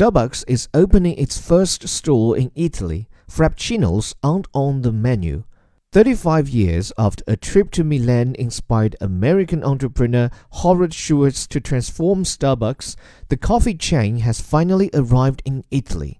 Starbucks is opening its first store in Italy. Frappuccinos aren't on the menu. 35 years after a trip to Milan inspired American entrepreneur Howard Schultz to transform Starbucks, the coffee chain has finally arrived in Italy.